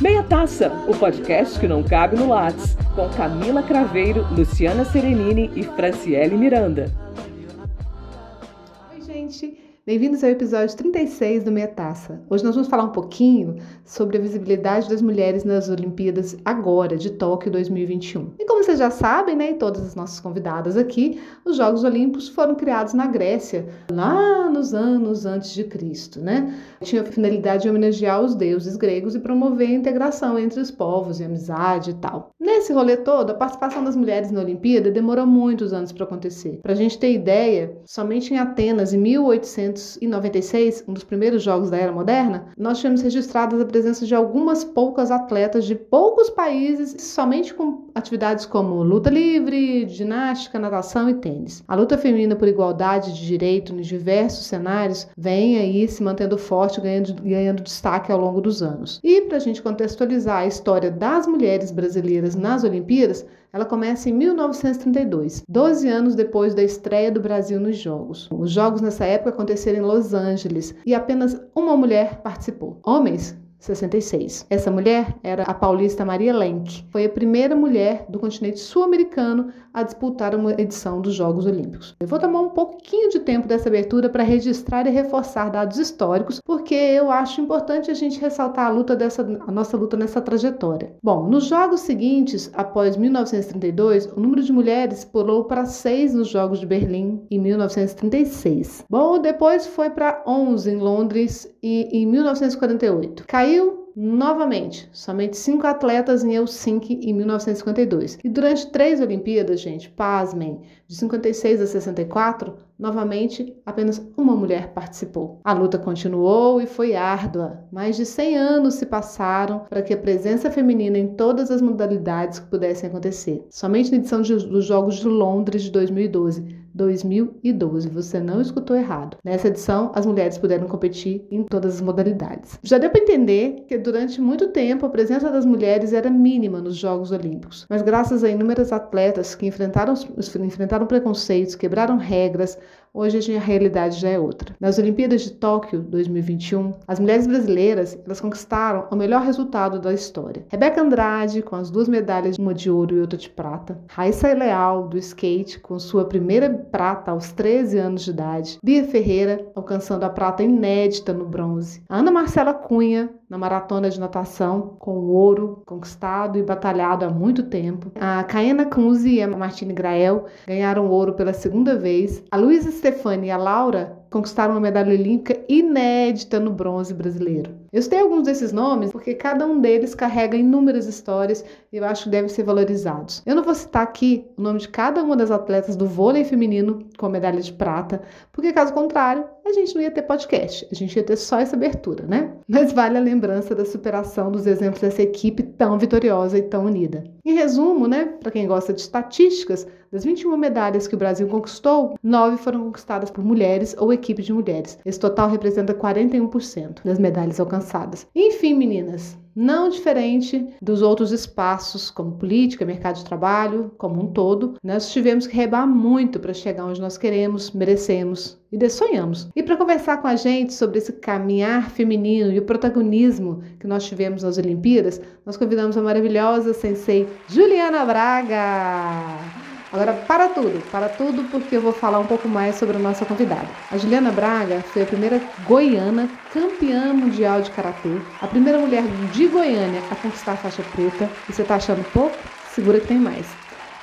Meia Taça, o podcast que não cabe no Lattes, com Camila Craveiro, Luciana Serenini e Franciele Miranda. Bem-vindos ao episódio 36 do Meia Taça. Hoje nós vamos falar um pouquinho sobre a visibilidade das mulheres nas Olimpíadas agora, de Tóquio 2021. E como vocês já sabem, né, e todas as nossas convidadas aqui, os Jogos Olímpicos foram criados na Grécia, lá nos anos antes de Cristo, né? Tinha a finalidade de homenagear os deuses gregos e promover a integração entre os povos e amizade e tal. Nesse rolê todo, a participação das mulheres na Olimpíada demorou muitos anos para acontecer. Para a gente ter ideia, somente em Atenas, em 1896, um dos primeiros jogos da era moderna, nós tínhamos registradas a presença de algumas poucas atletas de poucos países, somente com atividades como luta livre, ginástica, natação e tênis. A luta feminina por igualdade de direito nos diversos cenários vem aí se mantendo forte, ganhando, ganhando destaque ao longo dos anos. E para a gente contextualizar a história das mulheres brasileiras nas Olimpíadas, ela começa em 1932, 12 anos depois da estreia do Brasil nos Jogos. Os Jogos nessa época aconteceram em Los Angeles e apenas uma mulher participou. Homens 66. Essa mulher era a paulista Maria Lenk. Foi a primeira mulher do continente sul-americano a disputar uma edição dos Jogos Olímpicos. Eu vou tomar um pouquinho de tempo dessa abertura para registrar e reforçar dados históricos, porque eu acho importante a gente ressaltar a luta dessa a nossa luta nessa trajetória. Bom, nos Jogos seguintes, após 1932, o número de mulheres pulou para 6 nos Jogos de Berlim em 1936. Bom, depois foi para 11 em Londres e em 1948. Caiu novamente, somente cinco atletas em Helsinki em 1952. E durante três Olimpíadas, gente, pasmem, de 56 a 64, novamente apenas uma mulher participou. A luta continuou e foi árdua. Mais de 100 anos se passaram para que a presença feminina em todas as modalidades pudessem acontecer. Somente na edição de, dos Jogos de Londres de 2012 2012. Você não escutou errado. Nessa edição, as mulheres puderam competir em todas as modalidades. Já deu para entender que durante muito tempo a presença das mulheres era mínima nos Jogos Olímpicos, mas graças a inúmeras atletas que enfrentaram, enfrentaram preconceitos, quebraram regras, Hoje a realidade já é outra. Nas Olimpíadas de Tóquio 2021, as mulheres brasileiras elas conquistaram o melhor resultado da história. Rebeca Andrade, com as duas medalhas, uma de ouro e outra de prata. Raíssa Leal, do skate, com sua primeira prata aos 13 anos de idade. Bia Ferreira, alcançando a prata inédita no bronze. A Ana Marcela Cunha, na maratona de natação, com o ouro conquistado e batalhado há muito tempo. A Caena Kunze e a Martine Grael ganharam ouro pela segunda vez. A Luísa Stefani e a Laura conquistaram uma medalha olímpica inédita no bronze brasileiro. Eu citei alguns desses nomes porque cada um deles carrega inúmeras histórias e eu acho que devem ser valorizados. Eu não vou citar aqui o nome de cada uma das atletas do vôlei feminino com medalha de prata, porque caso contrário, a gente não ia ter podcast, a gente ia ter só essa abertura, né? Mas vale a lembrança da superação dos exemplos dessa equipe tão vitoriosa e tão unida. Em resumo, né, para quem gosta de estatísticas, das 21 medalhas que o Brasil conquistou, 9 foram conquistadas por mulheres ou equipe de mulheres. Esse total representa 41% das medalhas alcançadas. Enfim, meninas, não diferente dos outros espaços, como política, mercado de trabalho, como um todo, nós tivemos que rebar muito para chegar onde nós queremos, merecemos e desonhamos. E para conversar com a gente sobre esse caminhar feminino e o protagonismo que nós tivemos nas Olimpíadas, nós convidamos a maravilhosa sensei Juliana Braga. Agora, para tudo, para tudo, porque eu vou falar um pouco mais sobre a nossa convidada. A Juliana Braga foi a primeira goiana campeã mundial de karatê, a primeira mulher de Goiânia a conquistar a faixa preta. E você está achando pouco? Segura que tem mais.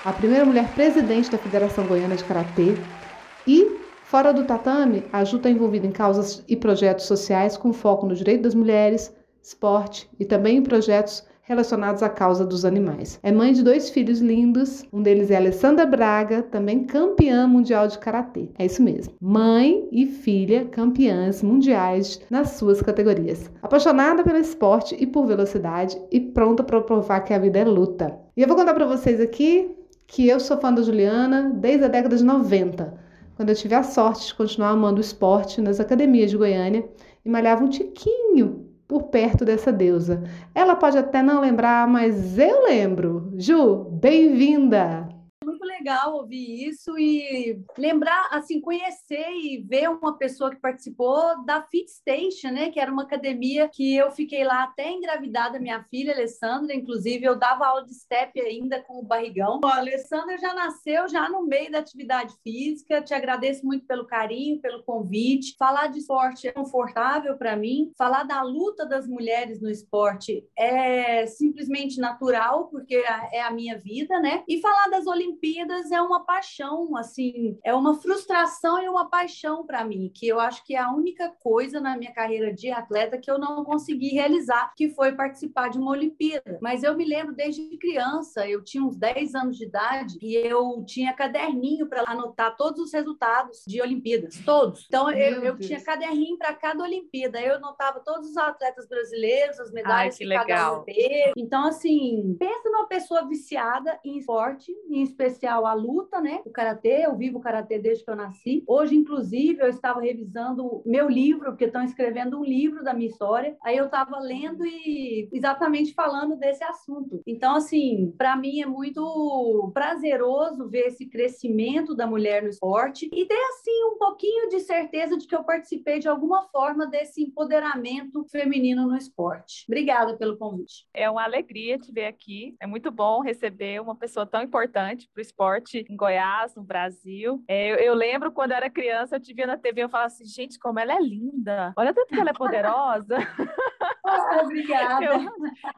A primeira mulher presidente da Federação Goiana de Karatê e Fora do tatame, a Ju está envolvida em causas e projetos sociais com foco no direito das mulheres, esporte e também em projetos relacionados à causa dos animais. É mãe de dois filhos lindos, um deles é Alessandra Braga, também campeã mundial de karatê. É isso mesmo. Mãe e filha campeãs mundiais nas suas categorias. Apaixonada pelo esporte e por velocidade e pronta para provar que a vida é luta. E eu vou contar para vocês aqui que eu sou fã da Juliana desde a década de 90, quando eu tive a sorte de continuar amando o esporte nas academias de Goiânia e malhava um tiquinho por perto dessa deusa. Ela pode até não lembrar, mas eu lembro. Ju, bem-vinda! Legal ouvir isso e lembrar, assim, conhecer e ver uma pessoa que participou da Fit Station, né? Que era uma academia que eu fiquei lá até engravidada, minha filha, Alessandra, inclusive, eu dava aula de step ainda com o barrigão. a Alessandra já nasceu já no meio da atividade física. Te agradeço muito pelo carinho, pelo convite. Falar de esporte é confortável para mim. Falar da luta das mulheres no esporte é simplesmente natural, porque é a minha vida, né? E falar das Olimpíadas é uma paixão, assim, é uma frustração e uma paixão para mim, que eu acho que é a única coisa na minha carreira de atleta que eu não consegui realizar, que foi participar de uma Olimpíada. Mas eu me lembro desde criança, eu tinha uns 10 anos de idade e eu tinha caderninho para anotar todos os resultados de Olimpíadas, todos. Então eu, eu tinha caderninho para cada Olimpíada, eu anotava todos os atletas brasileiros, as medalhas Ai, que, que cada um teve. Então, assim, pensa numa pessoa viciada em esporte, em especial a luta, né? O karatê, eu vivo o karatê desde que eu nasci. Hoje, inclusive, eu estava revisando meu livro, porque estão escrevendo um livro da minha história. Aí eu estava lendo e exatamente falando desse assunto. Então, assim, para mim é muito prazeroso ver esse crescimento da mulher no esporte e ter, assim, um pouquinho de certeza de que eu participei de alguma forma desse empoderamento feminino no esporte. Obrigada pelo convite. É uma alegria te ver aqui. É muito bom receber uma pessoa tão importante para o esporte em Goiás, no Brasil. É, eu, eu, lembro quando eu era criança, eu te via na TV e eu falava assim, gente, como ela é linda. Olha tanto que ela é poderosa. Ah, obrigada. Eu,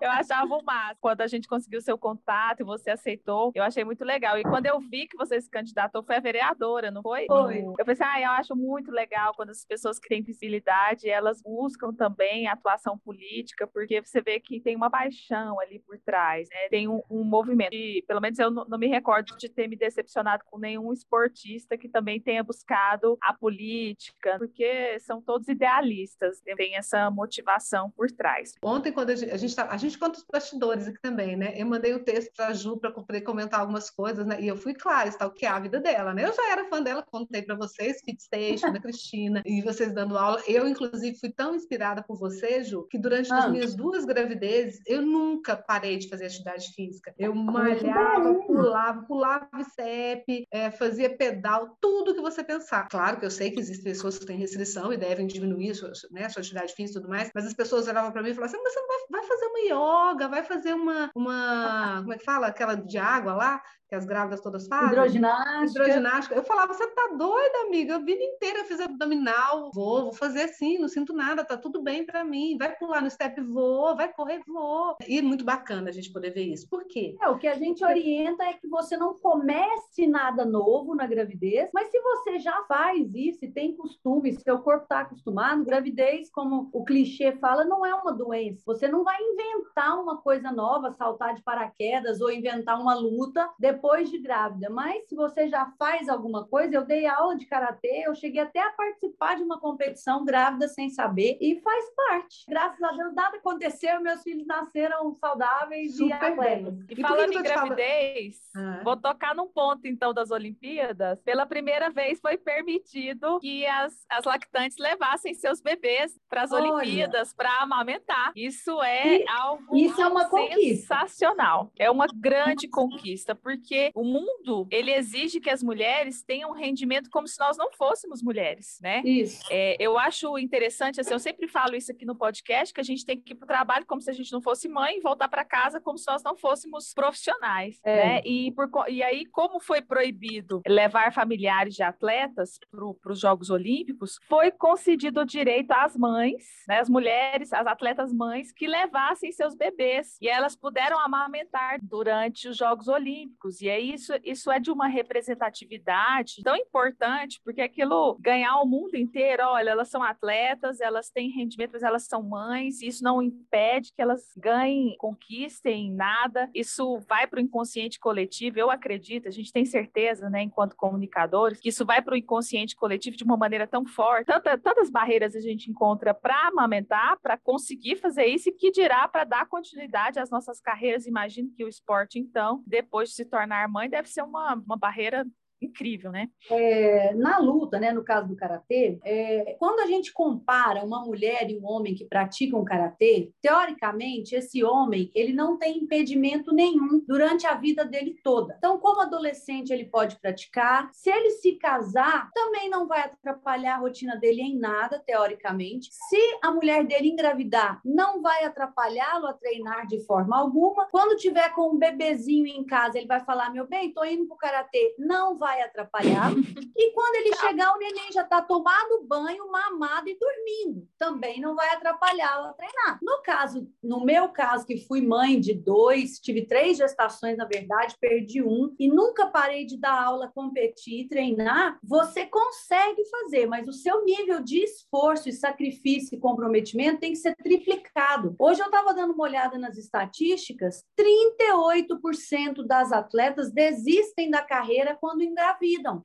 eu achava o máximo. Quando a gente conseguiu seu contato e você aceitou, eu achei muito legal. E quando eu vi que você se candidatou, foi a vereadora, não foi? Foi. Eu pensei, ah, eu acho muito legal quando as pessoas que têm visibilidade, elas buscam também atuação política, porque você vê que tem uma paixão ali por trás, né? Tem um, um movimento. E, pelo menos eu não, não me recordo de ter me decepcionado com nenhum esportista que também tenha buscado a política, porque são todos idealistas, tem essa motivação por trás. Ontem, quando a gente, a gente, tá, a gente conta os bastidores aqui também, né? Eu mandei o um texto para a Ju para poder comentar algumas coisas, né? E eu fui clara, está o que é a vida dela, né? Eu já era fã dela, contei para vocês, Fit Station, da Cristina, e vocês dando aula. Eu, inclusive, fui tão inspirada por você, Ju, que durante ah. as minhas duas gravidezes, eu nunca parei de fazer atividade física. Eu malhava, pulava, pulava CEP, é, fazia pedal, tudo que você pensar. Claro que eu sei que existem pessoas que têm restrição e devem diminuir sua, né, sua atividade física e tudo mais, mas as pessoas olhavam para mim e falavam assim: você não vai, vai fazer uma yoga, vai fazer uma, uma. Como é que fala? Aquela de água lá, que as grávidas todas fazem. Hidroginástica. Hidroginástica. Eu falava, você tá doida, amiga? A vida inteira eu fiz abdominal, vou, vou fazer assim, não sinto nada, tá tudo bem para mim. Vai pular no step, vou, vai correr, vou. E é muito bacana a gente poder ver isso. Por quê? É, o que a gente orienta é que você não comece nada novo na gravidez, mas se você já faz isso e tem costume, seu corpo está acostumado, gravidez, como o clichê fala, não é uma doença. Você não vai inventar uma coisa nova, saltar de paraquedas ou inventar uma luta depois de grávida, mas se você já faz alguma coisa, eu dei aula de karatê, eu cheguei até a participar de uma competição grávida sem saber e faz parte. Graças a Deus nada aconteceu, meus filhos nasceram saudáveis Super e atletas. E, e falando em gravidez, ah. vou tocar num ponto então das Olimpíadas. Pela primeira vez foi permitido que as, as lactantes levassem seus bebês para as Olimpíadas para amamentar. Isso é e, algo isso é uma sensacional. Conquista. É uma grande conquista, porque porque o mundo ele exige que as mulheres tenham um rendimento como se nós não fôssemos mulheres, né? Isso. É, eu acho interessante, assim, eu sempre falo isso aqui no podcast, que a gente tem que ir para o trabalho como se a gente não fosse mãe e voltar para casa como se nós não fôssemos profissionais, é. né? E, por, e aí, como foi proibido levar familiares de atletas para os Jogos Olímpicos, foi concedido o direito às mães, né, as mulheres, as atletas mães, que levassem seus bebês e elas puderam amamentar durante os Jogos Olímpicos. E é isso, isso é de uma representatividade tão importante, porque aquilo ganhar o mundo inteiro, olha, elas são atletas, elas têm rendimento, mas elas são mães, isso não impede que elas ganhem, conquistem nada. Isso vai para o inconsciente coletivo, eu acredito, a gente tem certeza, né, enquanto comunicadores, que isso vai para o inconsciente coletivo de uma maneira tão forte. Tanta, tantas barreiras a gente encontra para amamentar, para conseguir fazer isso, e que dirá para dar continuidade às nossas carreiras. Imagino que o esporte, então, depois de se tornar mãe deve ser uma, uma barreira incrível, né? É, na luta, né, no caso do karatê, é, quando a gente compara uma mulher e um homem que praticam karatê, teoricamente esse homem ele não tem impedimento nenhum durante a vida dele toda. Então, como adolescente ele pode praticar, se ele se casar, também não vai atrapalhar a rotina dele em nada, teoricamente. Se a mulher dele engravidar, não vai atrapalhá-lo a treinar de forma alguma. Quando tiver com um bebezinho em casa, ele vai falar: "Meu bem, tô indo pro karatê". Não vai vai atrapalhar. e quando ele chegar, o neném já está tomado banho, mamado e dormindo. Também não vai atrapalhá-lo a treinar. No caso, no meu caso, que fui mãe de dois, tive três gestações, na verdade, perdi um e nunca parei de dar aula, competir, treinar, você consegue fazer, mas o seu nível de esforço e sacrifício e comprometimento tem que ser triplicado. Hoje eu estava dando uma olhada nas estatísticas, 38% das atletas desistem da carreira quando engravidam.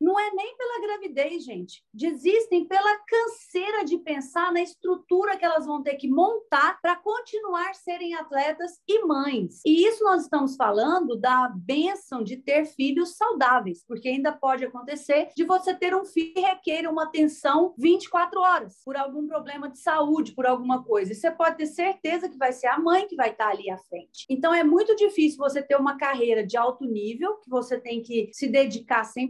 Não é nem pela gravidez, gente. Desistem pela canseira de pensar na estrutura que elas vão ter que montar para continuar serem atletas e mães. E isso nós estamos falando da benção de ter filhos saudáveis, porque ainda pode acontecer de você ter um filho que requer uma atenção 24 horas por algum problema de saúde, por alguma coisa. E você pode ter certeza que vai ser a mãe que vai estar ali à frente. Então é muito difícil você ter uma carreira de alto nível, que você tem que se dedicar 100%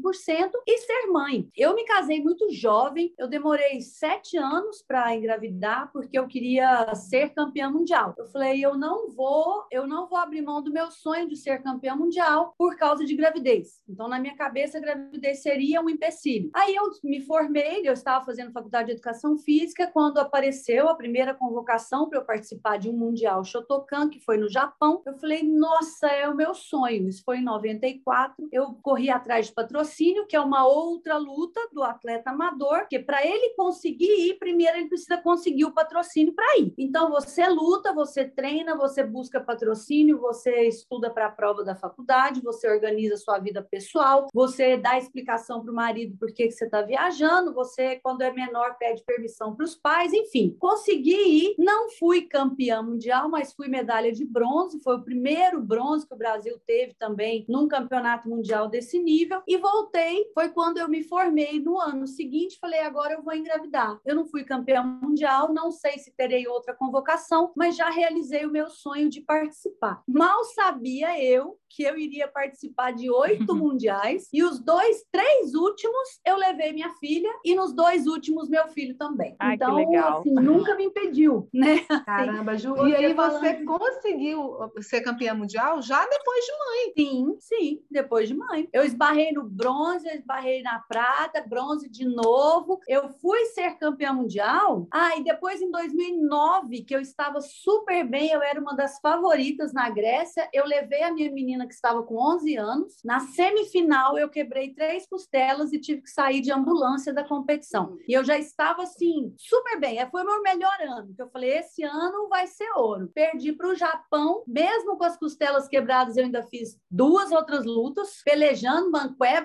e ser mãe. Eu me casei muito jovem, eu demorei sete anos para engravidar porque eu queria ser campeã mundial. Eu falei, eu não vou, eu não vou abrir mão do meu sonho de ser campeã mundial por causa de gravidez. Então, na minha cabeça, a gravidez seria um empecilho. Aí eu me formei, eu estava fazendo faculdade de educação física quando apareceu a primeira convocação para eu participar de um mundial Shotokan, que foi no Japão. Eu falei, nossa, é o meu sonho. Isso foi em 94. Eu corri atrás de patrocínio patrocínio, que é uma outra luta do atleta amador, porque para ele conseguir ir, primeiro ele precisa conseguir o patrocínio para ir. Então você luta, você treina, você busca patrocínio, você estuda para a prova da faculdade, você organiza sua vida pessoal, você dá explicação para o marido por que, que você está viajando, você, quando é menor, pede permissão para os pais, enfim. Consegui ir, não fui campeã mundial, mas fui medalha de bronze, foi o primeiro bronze que o Brasil teve também num campeonato mundial desse nível, e voltei, foi quando eu me formei no ano seguinte, falei, agora eu vou engravidar. Eu não fui campeã mundial, não sei se terei outra convocação, mas já realizei o meu sonho de participar. Mal sabia eu que eu iria participar de oito mundiais e os dois, três últimos eu levei minha filha e nos dois últimos meu filho também. Ai, então, assim, nunca me impediu, né? Caramba, Ju, e aí você conseguiu ser campeã mundial já depois de mãe? Sim, sim, depois de mãe. Eu esbarrei no bronze, eu esbarrei na prata, bronze de novo. Eu fui ser campeã mundial. Ah, e depois em 2009, que eu estava super bem, eu era uma das favoritas na Grécia, eu levei a minha menina que estava com 11 anos. Na semifinal, eu quebrei três costelas e tive que sair de ambulância da competição. E eu já estava assim, super bem. Foi o meu melhor ano. Que eu falei, esse ano vai ser ouro. Perdi para o Japão, mesmo com as costelas quebradas, eu ainda fiz duas outras lutas, pelejando,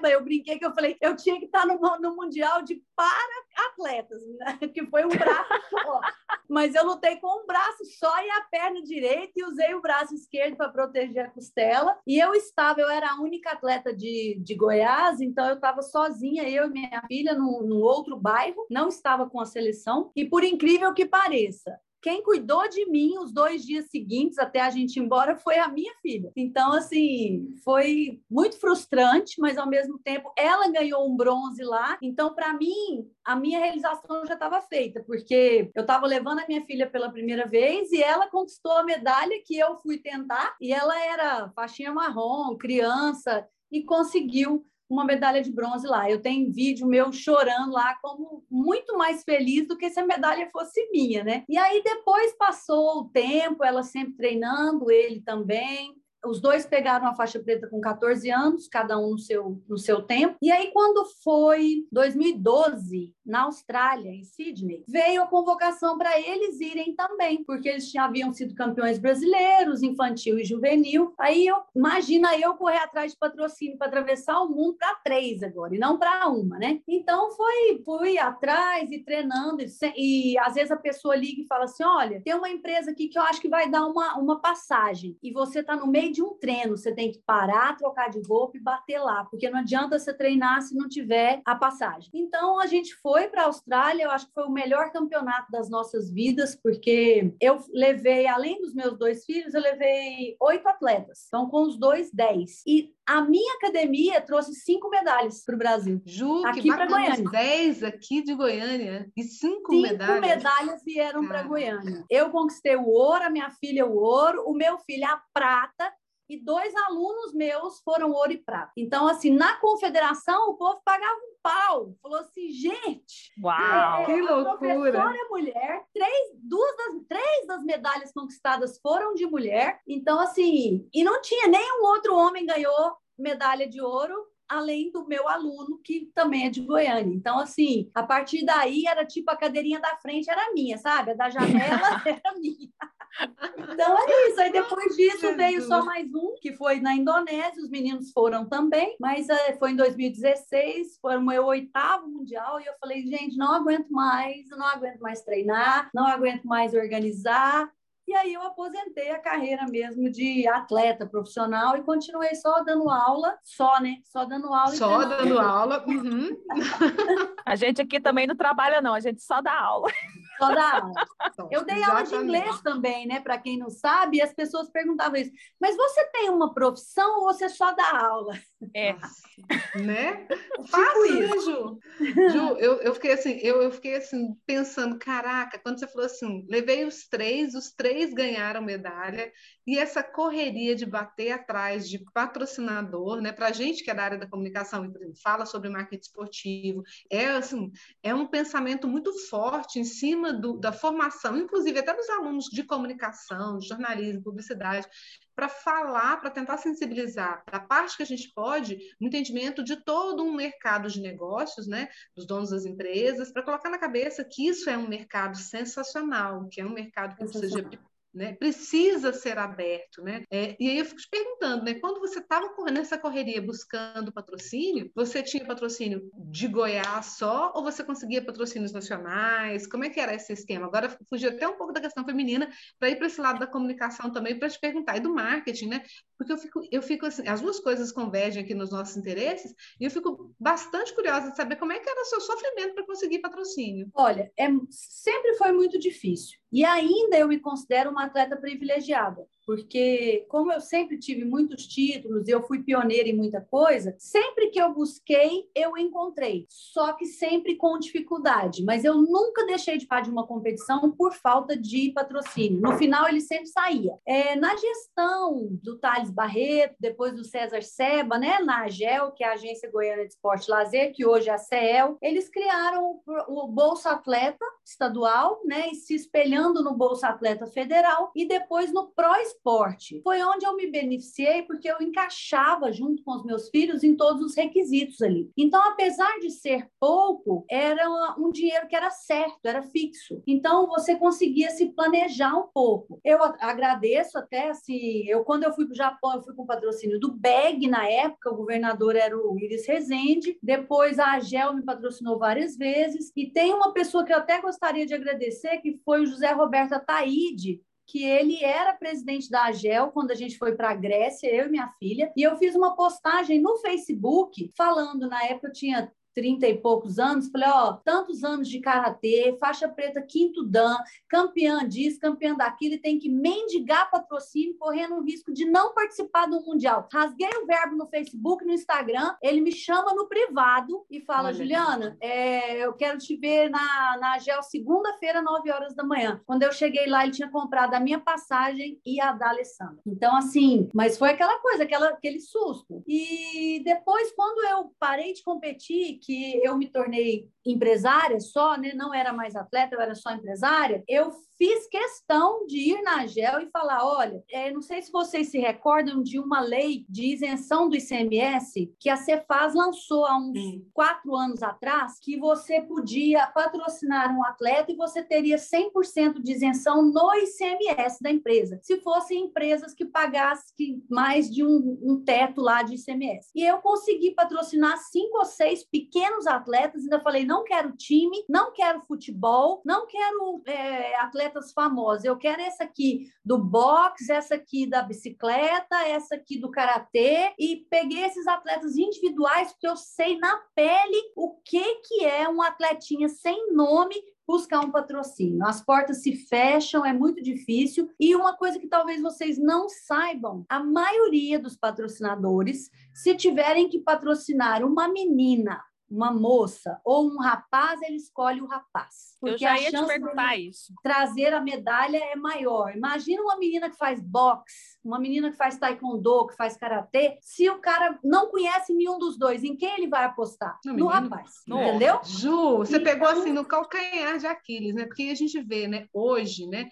eu brinquei que eu falei, eu tinha que estar no, no Mundial de para-atletas, né? que foi um braço só. Mas eu lutei com um braço só e a perna direita e usei o braço esquerdo para proteger a costela. E eu estava, eu era a única atleta de, de Goiás, então eu estava sozinha, eu e minha filha, num outro bairro, não estava com a seleção. E por incrível que pareça, quem cuidou de mim os dois dias seguintes até a gente ir embora foi a minha filha. Então, assim, foi muito frustrante, mas ao mesmo tempo ela ganhou um bronze lá. Então, para mim, a minha realização já estava feita, porque eu estava levando a minha filha pela primeira vez e ela conquistou a medalha que eu fui tentar. E ela era faixinha marrom, criança, e conseguiu uma medalha de bronze lá. Eu tenho vídeo meu chorando lá, como muito mais feliz do que se a medalha fosse minha, né? E aí depois passou o tempo, ela sempre treinando, ele também. Os dois pegaram a faixa preta com 14 anos, cada um no seu, no seu tempo. E aí, quando foi 2012, na Austrália, em Sydney, veio a convocação para eles irem também, porque eles haviam sido campeões brasileiros, infantil e juvenil. Aí eu imagina eu correr atrás de patrocínio para atravessar o mundo para três agora, e não para uma, né? Então foi, fui atrás e treinando, e, e às vezes a pessoa liga e fala assim: olha, tem uma empresa aqui que eu acho que vai dar uma, uma passagem, e você está no meio de um treino, você tem que parar, trocar de roupa e bater lá, porque não adianta você treinar se não tiver a passagem. Então a gente foi para a Austrália, eu acho que foi o melhor campeonato das nossas vidas, porque eu levei, além dos meus dois filhos, eu levei oito atletas. Então, com os dois, dez. E a minha academia trouxe cinco medalhas para o Brasil. Ju, aqui para Goiânia. Dez aqui de Goiânia e cinco, cinco medalhas. Cinco medalhas vieram para Goiânia. Eu conquistei o ouro, a minha filha o ouro, o meu filho a prata e dois alunos meus foram ouro e prata. Então, assim, na confederação, o povo pagava pau. Falou assim, gente, Uau, é, que loucura. professora é mulher, três, duas das, três das medalhas conquistadas foram de mulher. Então, assim, e não tinha nenhum outro homem ganhou medalha de ouro além do meu aluno, que também é de Goiânia. Então, assim, a partir daí era tipo a cadeirinha da frente era minha, sabe? A da janela era minha. Então é isso. Aí depois disso veio só mais um, que foi na Indonésia. Os meninos foram também, mas é, foi em 2016, foi o meu oitavo mundial. E eu falei, gente, não aguento mais, não aguento mais treinar, não aguento mais organizar. E aí eu aposentei a carreira mesmo de atleta profissional e continuei só dando aula, só, né? Só dando aula. Só dando aula. Uhum. a gente aqui também não trabalha, não, a gente só dá aula. Só dá aula. Eu dei aula de inglês também, né? Para quem não sabe, e as pessoas perguntavam isso. Mas você tem uma profissão ou você só dá aula? É. né? Fácil, tipo né, Ju? Ju, eu, eu, fiquei assim, eu, eu fiquei assim, pensando, caraca, quando você falou assim, levei os três, os três ganharam medalha, e essa correria de bater atrás de patrocinador, né? Para gente que é da área da comunicação fala sobre marketing esportivo, é assim, é um pensamento muito forte em cima do, da formação, inclusive até dos alunos de comunicação, de jornalismo, publicidade, para falar, para tentar sensibilizar da parte que a gente pode, no entendimento de todo um mercado de negócios, né, dos donos das empresas, para colocar na cabeça que isso é um mercado sensacional, que é um mercado que precisa de né? Precisa ser aberto, né? É, e aí eu fico te perguntando, né? Quando você estava nessa correria buscando patrocínio, você tinha patrocínio de Goiás só ou você conseguia patrocínios nacionais? Como é que era esse esquema? Agora fugiu até um pouco da questão feminina para ir para esse lado da comunicação também para te perguntar e do marketing, né? Porque eu fico, eu fico assim, as duas coisas convergem aqui nos nossos interesses e eu fico bastante curiosa de saber como é que era o seu sofrimento para conseguir patrocínio. Olha, é, sempre foi muito difícil. E ainda eu me considero uma atleta privilegiada porque como eu sempre tive muitos títulos e eu fui pioneira em muita coisa, sempre que eu busquei, eu encontrei, só que sempre com dificuldade, mas eu nunca deixei de participar de uma competição por falta de patrocínio. No final, ele sempre saía. É, na gestão do Thales Barreto, depois do César Seba, né, na AGEL, que é a Agência Goiana de Esporte e Lazer, que hoje é a CEL, eles criaram o Bolsa Atleta estadual, né, e se espelhando no Bolsa Atleta federal e depois no Pro esporte. Foi onde eu me beneficiei porque eu encaixava junto com os meus filhos em todos os requisitos ali. Então, apesar de ser pouco, era um dinheiro que era certo, era fixo. Então, você conseguia se planejar um pouco. Eu agradeço até, assim, eu quando eu fui para o Japão, eu fui com o patrocínio do BEG na época, o governador era o Iris Rezende, depois a AGEL me patrocinou várias vezes, e tem uma pessoa que eu até gostaria de agradecer, que foi o José Roberto Ataíde, que ele era presidente da AGEL quando a gente foi para a Grécia, eu e minha filha, e eu fiz uma postagem no Facebook falando, na época eu tinha 30 e poucos anos, falei, ó, tantos anos de karatê, faixa preta quinto dan, campeã disso, campeã daquilo, e tem que mendigar patrocínio, correndo o risco de não participar do mundial. Rasguei o verbo no Facebook, no Instagram, ele me chama no privado e fala, Olha Juliana, é, eu quero te ver na, na GEL segunda-feira, 9 horas da manhã. Quando eu cheguei lá, ele tinha comprado a minha passagem e a da Alessandra. Então, assim, mas foi aquela coisa, aquela, aquele susto. E depois, quando eu parei de competir, que eu me tornei empresária só, né? Não era mais atleta, eu era só empresária. Eu fiz questão de ir na GEL e falar: olha, é, não sei se vocês se recordam de uma lei de isenção do ICMS que a Cefaz lançou há uns Sim. quatro anos atrás, que você podia patrocinar um atleta e você teria 100% de isenção no ICMS da empresa, se fossem empresas que pagassem mais de um, um teto lá de ICMS. E eu consegui patrocinar cinco ou seis pequenos atletas, ainda falei: não quero time, não quero futebol, não quero é, atleta atletas famosos. Eu quero essa aqui do boxe, essa aqui da bicicleta, essa aqui do karatê e peguei esses atletas individuais porque eu sei na pele o que que é um atletinha sem nome buscar um patrocínio. As portas se fecham, é muito difícil. E uma coisa que talvez vocês não saibam: a maioria dos patrocinadores, se tiverem que patrocinar uma menina uma moça ou um rapaz, ele escolhe o rapaz. Porque Eu já ia te perguntar isso. Trazer a medalha é maior. Imagina uma menina que faz boxe, uma menina que faz taekwondo, que faz karatê. Se o cara não conhece nenhum dos dois, em quem ele vai apostar? No, no rapaz. Entendeu? Ju, você então... pegou assim no calcanhar de Aquiles, né? Porque a gente vê, né, hoje, né,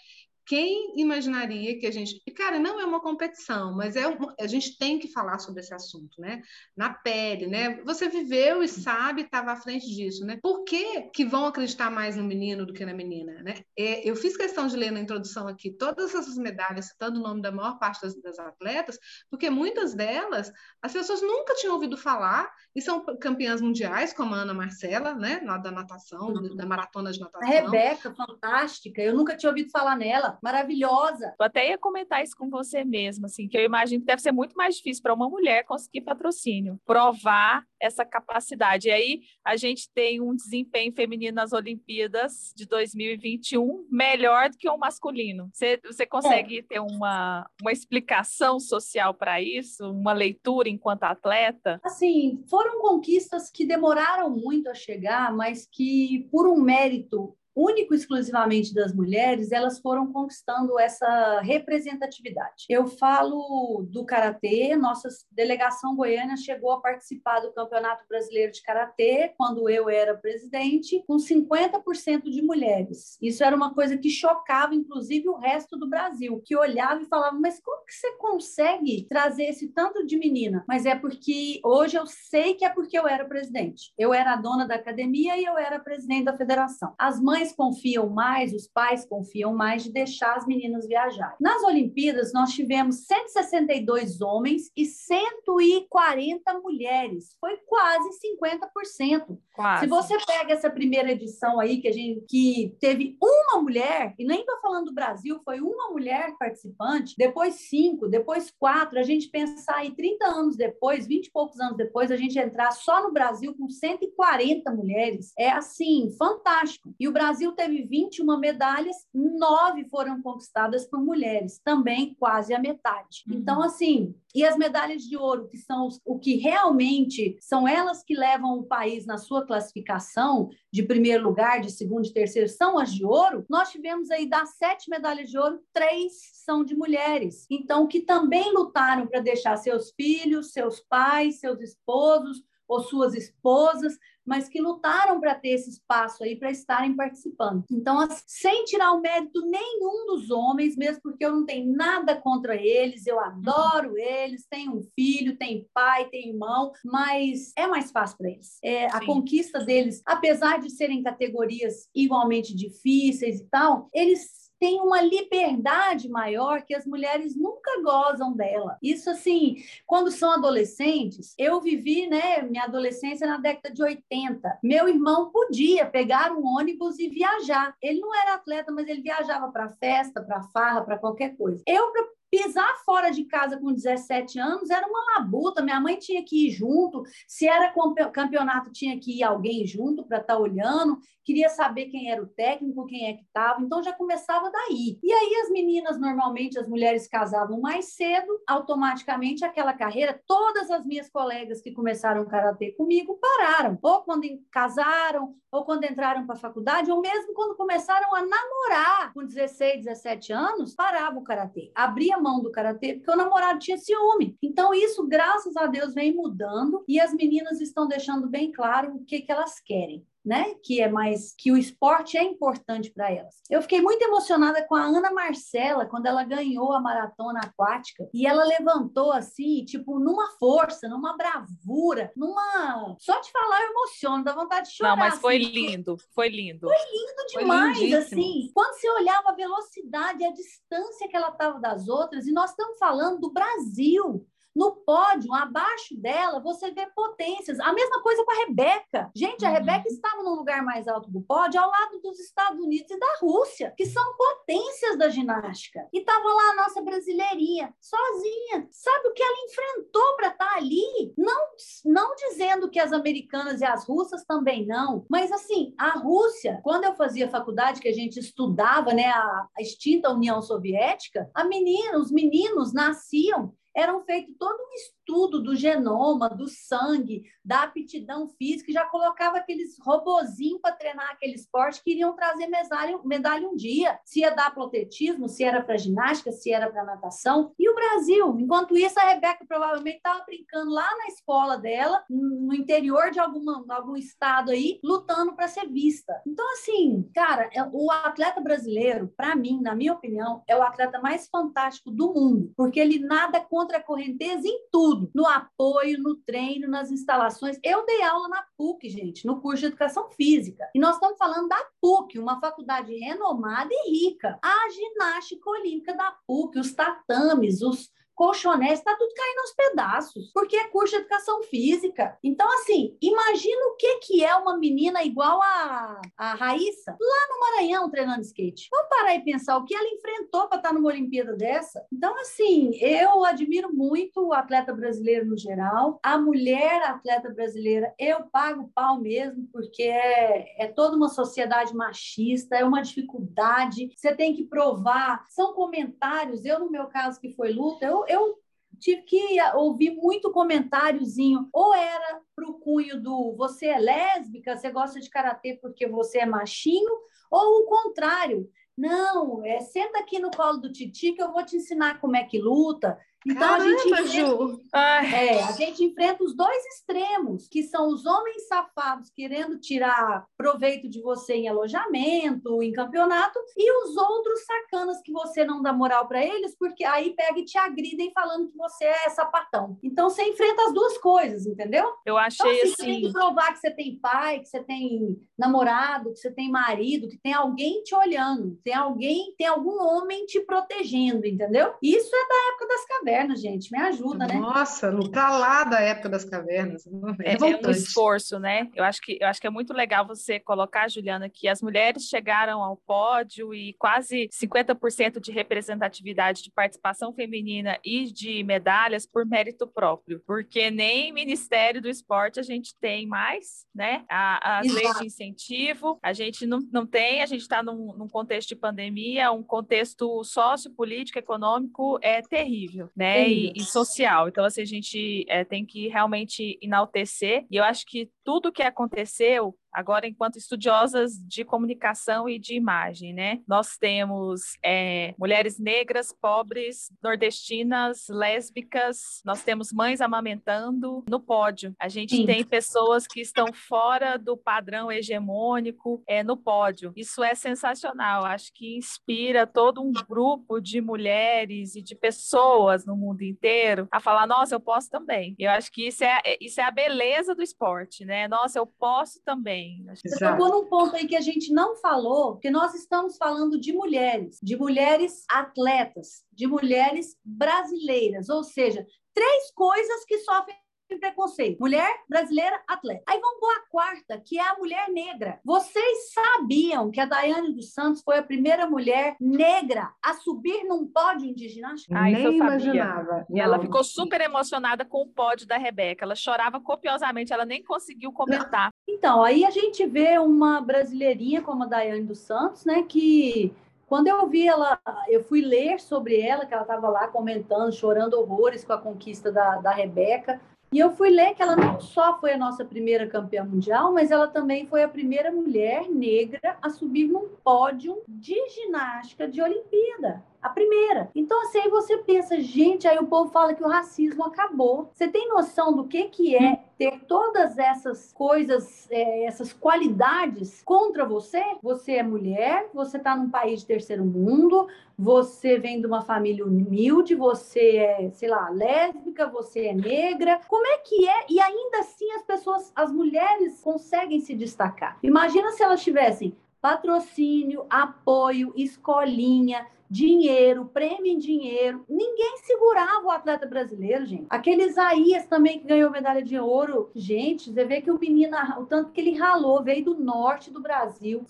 quem imaginaria que a gente. Cara, não é uma competição, mas é um... a gente tem que falar sobre esse assunto, né? Na pele, né? Você viveu e sabe, estava à frente disso, né? Por que, que vão acreditar mais no menino do que na menina, né? É, eu fiz questão de ler na introdução aqui todas essas medalhas, citando o nome da maior parte das, das atletas, porque muitas delas as pessoas nunca tinham ouvido falar e são campeãs mundiais, como a Ana Marcela, né? Na, da natação, da maratona de natação. A Rebeca, fantástica, eu nunca tinha ouvido falar nela maravilhosa. Eu até ia comentar isso com você mesmo, assim, que eu imagino que deve ser muito mais difícil para uma mulher conseguir patrocínio, provar essa capacidade. E aí a gente tem um desempenho feminino nas Olimpíadas de 2021 melhor do que o masculino. Você, você consegue é. ter uma, uma explicação social para isso? Uma leitura enquanto atleta? Assim, foram conquistas que demoraram muito a chegar, mas que por um mérito único exclusivamente das mulheres, elas foram conquistando essa representatividade. Eu falo do karatê, nossa delegação goiana chegou a participar do Campeonato Brasileiro de Karatê quando eu era presidente, com 50% de mulheres. Isso era uma coisa que chocava inclusive o resto do Brasil, que olhava e falava: "Mas como que você consegue trazer esse tanto de menina?" Mas é porque hoje eu sei que é porque eu era presidente. Eu era a dona da academia e eu era presidente da federação. As mães mães confiam mais, os pais confiam mais de deixar as meninas viajar. Nas Olimpíadas, nós tivemos 162 homens e 140 mulheres. Foi quase 50%. Quase. Se você pega essa primeira edição aí, que a gente que teve uma mulher, e nem estou falando do Brasil, foi uma mulher participante, depois cinco, depois quatro, a gente pensar aí 30 anos depois, 20 e poucos anos depois, a gente entrar só no Brasil com 140 mulheres, é assim, fantástico. E o Brasil Brasil teve 21 medalhas, nove foram conquistadas por mulheres, também quase a metade. Uhum. Então, assim, e as medalhas de ouro, que são os, o que realmente são elas que levam o país na sua classificação de primeiro lugar, de segundo e terceiro, são as de ouro. Nós tivemos aí das sete medalhas de ouro, três são de mulheres. Então, que também lutaram para deixar seus filhos, seus pais, seus esposos ou suas esposas mas que lutaram para ter esse espaço aí para estarem participando. Então, assim, sem tirar o mérito nenhum dos homens, mesmo porque eu não tenho nada contra eles, eu adoro eles, tenho um filho, tenho pai, tenho irmão, mas é mais fácil para eles. É, a conquista deles, apesar de serem categorias igualmente difíceis e tal, eles tem uma liberdade maior que as mulheres nunca gozam dela. Isso assim, quando são adolescentes, eu vivi, né, minha adolescência na década de 80. Meu irmão podia pegar um ônibus e viajar. Ele não era atleta, mas ele viajava para festa, para farra, para qualquer coisa. Eu pisar fora de casa com 17 anos era uma labuta, minha mãe tinha que ir junto, se era campeonato tinha que ir alguém junto para estar tá olhando, queria saber quem era o técnico, quem é que estava, então já começava daí. E aí as meninas, normalmente as mulheres casavam mais cedo, automaticamente aquela carreira, todas as minhas colegas que começaram karatê comigo pararam, ou quando casaram, ou quando entraram para a faculdade, ou mesmo quando começaram a namorar. Com 16, 17 anos, parava o karatê. Abria abria mão do karatê porque o namorado tinha ciúme. Então, isso, graças a Deus, vem mudando e as meninas estão deixando bem claro o que, que elas querem né? Que é mais que o esporte é importante para elas. Eu fiquei muito emocionada com a Ana Marcela quando ela ganhou a maratona aquática e ela levantou assim, tipo, numa força, numa bravura, numa só de falar eu emociono, dá vontade de chorar. Não, mas foi assim, lindo, foi lindo. Foi lindo demais, foi assim. Quando você olhava a velocidade, a distância que ela estava das outras, e nós estamos falando do Brasil. No pódio, abaixo dela, você vê potências. A mesma coisa com a Rebeca. Gente, a uhum. Rebeca estava no lugar mais alto do pódio, ao lado dos Estados Unidos e da Rússia, que são potências da ginástica. E estava lá a nossa brasileirinha, sozinha. Sabe o que ela enfrentou para estar tá ali? Não, não dizendo que as americanas e as russas também não, mas assim, a Rússia, quando eu fazia faculdade, que a gente estudava né, a, a extinta União Soviética, a menina, os meninos nasciam eram feito todo um estudo do genoma, do sangue, da aptidão física, e já colocava aqueles robozinhos para treinar aquele esporte que iriam trazer medalha, medalha um dia. Se ia dar para atletismo, se era para ginástica, se era para natação. E o Brasil, enquanto isso, a Rebeca provavelmente estava brincando lá na escola dela, no interior de alguma, algum estado aí, lutando para ser vista. Então, assim, cara, é, o atleta brasileiro, para mim, na minha opinião, é o atleta mais fantástico do mundo, porque ele nada contra a correnteza em tudo, no apoio, no treino, nas instalações. Eu dei aula na PUC, gente, no curso de educação física. E nós estamos falando da PUC, uma faculdade renomada e rica. A ginástica olímpica da PUC, os tatames, os colchonetes, está tudo caindo aos pedaços, porque é curso de educação física. Então, assim, imagina o que, que é uma menina igual a, a Raíssa, lá no Maranhão, treinando skate. Vamos parar e pensar o que ela enfrentou para estar tá numa Olimpíada dessa? Então, assim, eu admiro muito o atleta brasileiro no geral. A mulher atleta brasileira, eu pago pau mesmo, porque é, é toda uma sociedade machista, é uma dificuldade. Você tem que provar. São comentários. Eu, no meu caso, que foi luta, eu, eu tive que ouvir muito comentáriozinho, ou era para o cunho do você é lésbica, você gosta de karatê porque você é machinho, ou o contrário. Não, é, senta aqui no colo do Titi que eu vou te ensinar como é que luta. Então Caramba, a gente enfrenta, é, a gente enfrenta os dois extremos, que são os homens safados querendo tirar proveito de você em alojamento, em campeonato, e os outros sacanas que você não dá moral para eles, porque aí pega e te agridem falando que você é sapatão. Então você enfrenta as duas coisas, entendeu? Eu achei então, assim, Você tem que assim provar que você tem pai, que você tem namorado, que você tem marido, que tem alguém te olhando, tem alguém, tem algum homem te protegendo, entendeu? Isso é da época das cavernas cavernas, gente. Me ajuda, né? Nossa, para lá da época das cavernas. É, é, um esforço, né? Eu acho, que, eu acho que é muito legal você colocar, Juliana, que as mulheres chegaram ao pódio e quase 50% de representatividade de participação feminina e de medalhas por mérito próprio, porque nem Ministério do Esporte a gente tem mais, né? A, as leis de incentivo, a gente não, não tem, a gente está num, num contexto de pandemia, um contexto sociopolítico, econômico é terrível né? E, e, social. Então, assim, a gente é, tem que realmente enaltecer. E eu acho que tudo que aconteceu agora enquanto estudiosas de comunicação e de imagem, né? Nós temos é, mulheres negras, pobres, nordestinas, lésbicas, nós temos mães amamentando no pódio. A gente Sim. tem pessoas que estão fora do padrão hegemônico é, no pódio. Isso é sensacional. Acho que inspira todo um grupo de mulheres e de pessoas no mundo inteiro a falar: nossa, eu posso também. Eu acho que isso é, isso é a beleza do esporte, né? Nossa, eu posso também. Também. Você tocou num ponto aí que a gente não falou, que nós estamos falando de mulheres, de mulheres atletas, de mulheres brasileiras, ou seja, três coisas que sofrem preconceito. Mulher brasileira atleta. Aí vamos para a quarta, que é a mulher negra. Vocês sabiam que a Daiane dos Santos foi a primeira mulher negra a subir num pódio de ginástica? Ah, Nem eu imaginava. E ela ficou super emocionada com o pódio da Rebeca. Ela chorava copiosamente, ela nem conseguiu comentar. Então, aí a gente vê uma brasileirinha como a Daiane dos Santos, né, que quando eu vi ela, eu fui ler sobre ela, que ela estava lá comentando, chorando horrores com a conquista da, da Rebeca. E eu fui ler que ela não só foi a nossa primeira campeã mundial, mas ela também foi a primeira mulher negra a subir num pódio de ginástica de Olimpíada. A primeira. Então, assim, aí você pensa, gente, aí o povo fala que o racismo acabou. Você tem noção do que, que é ter todas essas coisas, é, essas qualidades contra você? Você é mulher, você está num país de terceiro mundo, você vem de uma família humilde, você é, sei lá, lésbica, você é negra. Como é que é? E ainda assim as pessoas, as mulheres conseguem se destacar. Imagina se elas tivessem patrocínio, apoio, escolinha, dinheiro, prêmio em dinheiro. Ninguém segurava o atleta brasileiro, gente. Aquele Isaías também que ganhou medalha de ouro. Gente, você vê que o menino, o tanto que ele ralou, veio do norte do Brasil.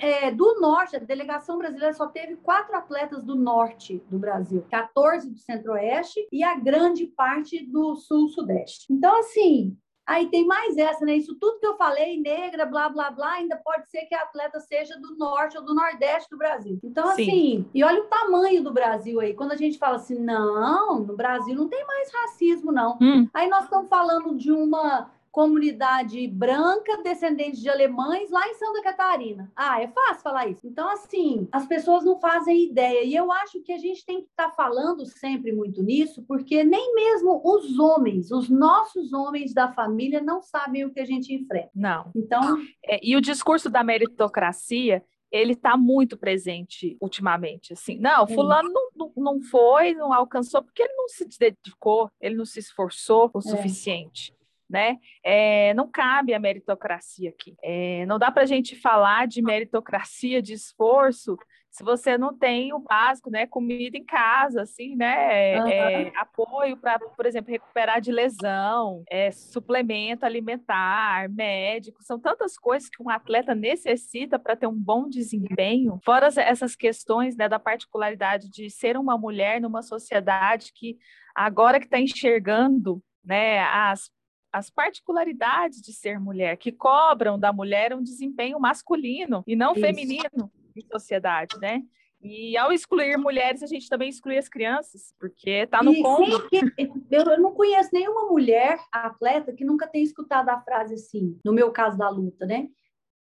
É, do norte, a delegação brasileira só teve quatro atletas do norte do Brasil, 14 do centro-oeste e a grande parte do sul-sudeste. Então, assim, Aí tem mais essa, né? Isso tudo que eu falei, negra, blá, blá, blá, ainda pode ser que a atleta seja do norte ou do nordeste do Brasil. Então, Sim. assim, e olha o tamanho do Brasil aí. Quando a gente fala assim, não, no Brasil não tem mais racismo, não. Hum. Aí nós estamos falando de uma comunidade branca, descendente de alemães, lá em Santa Catarina. Ah, é fácil falar isso. Então, assim, as pessoas não fazem ideia. E eu acho que a gente tem que estar tá falando sempre muito nisso, porque nem mesmo os homens, os nossos homens da família, não sabem o que a gente enfrenta. Não. Então. É, e o discurso da meritocracia ele está muito presente ultimamente, assim, não, fulano não, não, foi, não alcançou, porque ele não se dedicou, ele não se esforçou o é. Né? É, não cabe a meritocracia aqui. É, não dá para a gente falar de meritocracia, de esforço, se você não tem o básico, né? Comida em casa, assim, né? Uhum. É, apoio para, por exemplo, recuperar de lesão, é, suplemento alimentar, médico, são tantas coisas que um atleta necessita para ter um bom desempenho. Fora essas questões né, da particularidade de ser uma mulher numa sociedade que agora que está enxergando né, as as particularidades de ser mulher, que cobram da mulher um desempenho masculino e não Isso. feminino em sociedade, né? E ao excluir mulheres, a gente também exclui as crianças, porque está no combo. Eu não conheço nenhuma mulher atleta que nunca tenha escutado a frase assim, no meu caso da luta, né?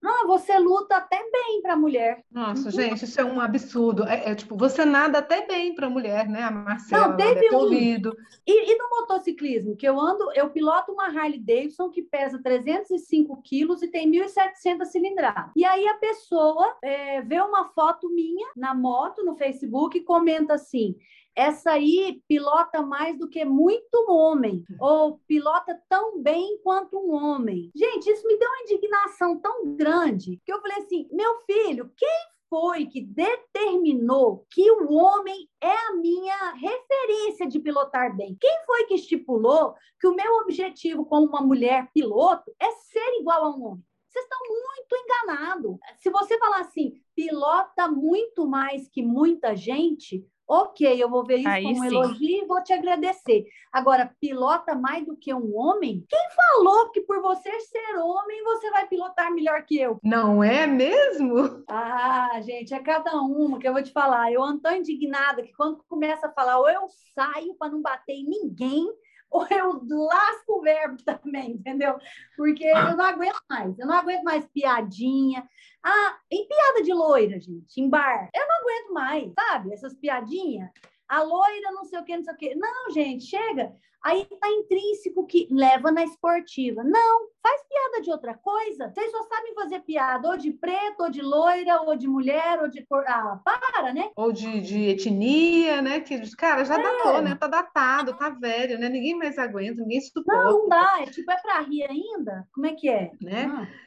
Ah, você luta até bem para mulher. Nossa, uhum. gente, isso é um absurdo. É, é, tipo, você nada até bem para mulher, né? A Marcela Não, teve um... ouvido. E, e, no motociclismo, que eu ando, eu piloto uma Harley Davidson que pesa 305 quilos e tem 1.700 cilindradas. E aí a pessoa é, vê uma foto minha na moto, no Facebook, e comenta assim: essa aí pilota mais do que muito homem, ou pilota tão bem quanto um homem. Gente, isso me deu uma indignação tão grande que eu falei assim: meu filho, quem foi que determinou que o homem é a minha referência de pilotar bem? Quem foi que estipulou que o meu objetivo como uma mulher piloto é ser igual a um homem? Vocês estão muito enganados. Se você falar assim, pilota muito mais que muita gente, Ok, eu vou ver isso Aí como um elogio e vou te agradecer. Agora, pilota mais do que um homem? Quem falou que por você ser homem você vai pilotar melhor que eu? Não é mesmo? Ah, gente, é cada uma que eu vou te falar. Eu ando tão indignada que quando começa a falar, ou eu saio para não bater em ninguém, ou eu lasco o verbo também, entendeu? Porque eu não aguento mais, eu não aguento mais piadinha. Ah, em piada de loira, gente, em bar, eu não aguento mais, sabe? Essas piadinhas. A loira, não sei o que, não sei o que. Não, gente, chega. Aí tá intrínseco que leva na esportiva. Não, faz piada de outra coisa. Vocês só sabem fazer piada ou de preto, ou de loira, ou de mulher, ou de cor. Ah, para, né? Ou de, de etnia, né? Que, cara, já é. datou, né? Tá datado, tá velho, né? Ninguém mais aguenta, ninguém suporta. Não, não dá. É tipo, é pra rir ainda? Como é que é? Né? Ah.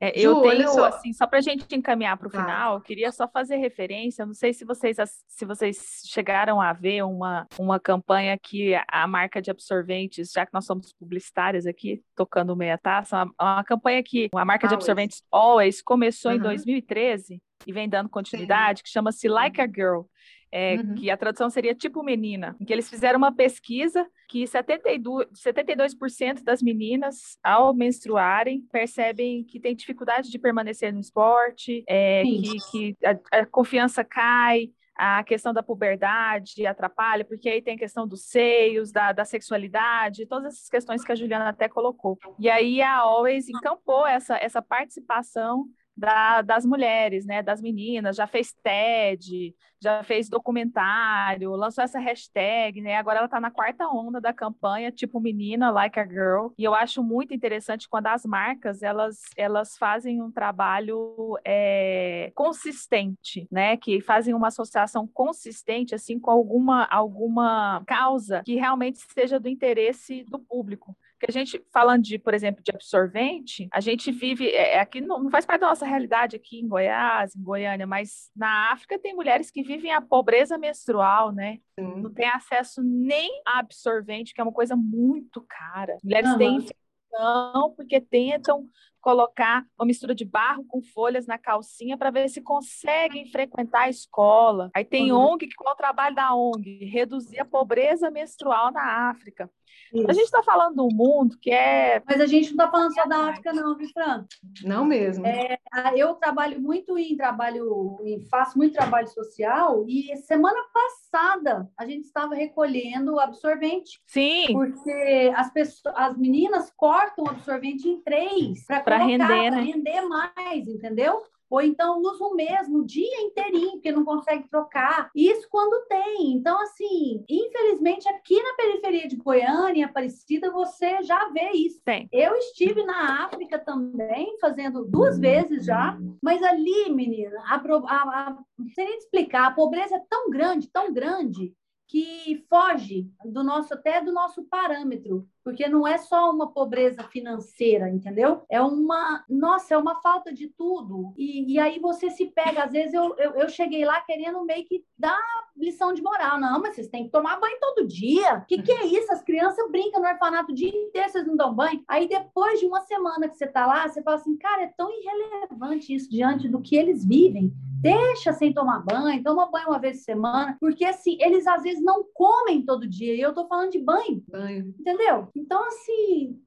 É, eu Ju, tenho, só. assim, só para a gente encaminhar para o tá. final, eu queria só fazer referência, não sei se vocês, se vocês chegaram a ver uma, uma campanha que a marca de absorventes, já que nós somos publicitárias aqui, tocando meia taça, uma, uma campanha que a marca Always. de absorventes Always começou uhum. em 2013 e vem dando continuidade, Sim. que chama-se Like a Girl é, uhum. que a tradução seria tipo menina, em que eles fizeram uma pesquisa que 72%, 72 das meninas, ao menstruarem, percebem que tem dificuldade de permanecer no esporte, é, que, que a, a confiança cai, a questão da puberdade atrapalha, porque aí tem a questão dos seios, da, da sexualidade, todas essas questões que a Juliana até colocou. E aí a Always encampou essa, essa participação da, das mulheres, né, das meninas, já fez TED, já fez documentário, lançou essa hashtag, né? Agora ela está na quarta onda da campanha, tipo menina, like a girl. E eu acho muito interessante quando as marcas elas, elas fazem um trabalho é, consistente, né? Que fazem uma associação consistente, assim, com alguma, alguma causa que realmente seja do interesse do público. Porque a gente, falando de, por exemplo, de absorvente, a gente vive, é, é, aqui não, não, faz parte da nossa realidade aqui em Goiás, em Goiânia, mas na África tem mulheres que vivem a pobreza menstrual, né? Sim. Não tem acesso nem a absorvente, que é uma coisa muito cara. Mulheres uhum. têm infecção porque tentam colocar uma mistura de barro com folhas na calcinha para ver se conseguem frequentar a escola. Aí tem uhum. ONG, qual é o trabalho da ONG? Reduzir a pobreza menstrual na África. Isso. A gente está falando do mundo que é. Mas a gente não está falando só da África, não, viu, Fran? Não mesmo. É, eu trabalho muito em trabalho, faço muito trabalho social, e semana passada a gente estava recolhendo absorvente. Sim. Porque as pessoas, as meninas cortam o absorvente em três para render, né? render mais, entendeu? ou então usa o mesmo o dia inteirinho, porque não consegue trocar. Isso quando tem. Então, assim, infelizmente, aqui na periferia de Goiânia, Aparecida, você já vê isso. Tem. Eu estive na África também, fazendo duas vezes já, mas ali, menina, a, a, a, não sei nem explicar, a pobreza é tão grande, tão grande, que foge do nosso até do nosso parâmetro, porque não é só uma pobreza financeira, entendeu? É uma, nossa, é uma falta de tudo. E, e aí você se pega, às vezes eu, eu, eu, cheguei lá querendo meio que dar lição de moral. Não, mas vocês têm que tomar banho todo dia. O que, que é isso? As crianças brincam no orfanato o dia inteiro, vocês não dão banho. Aí depois de uma semana que você tá lá, você fala assim, cara, é tão irrelevante isso diante do que eles vivem. Deixa sem tomar banho, toma banho uma vez por semana, porque assim, eles às vezes não comem todo dia, e eu tô falando de banho. Banho. Entendeu? Então, assim,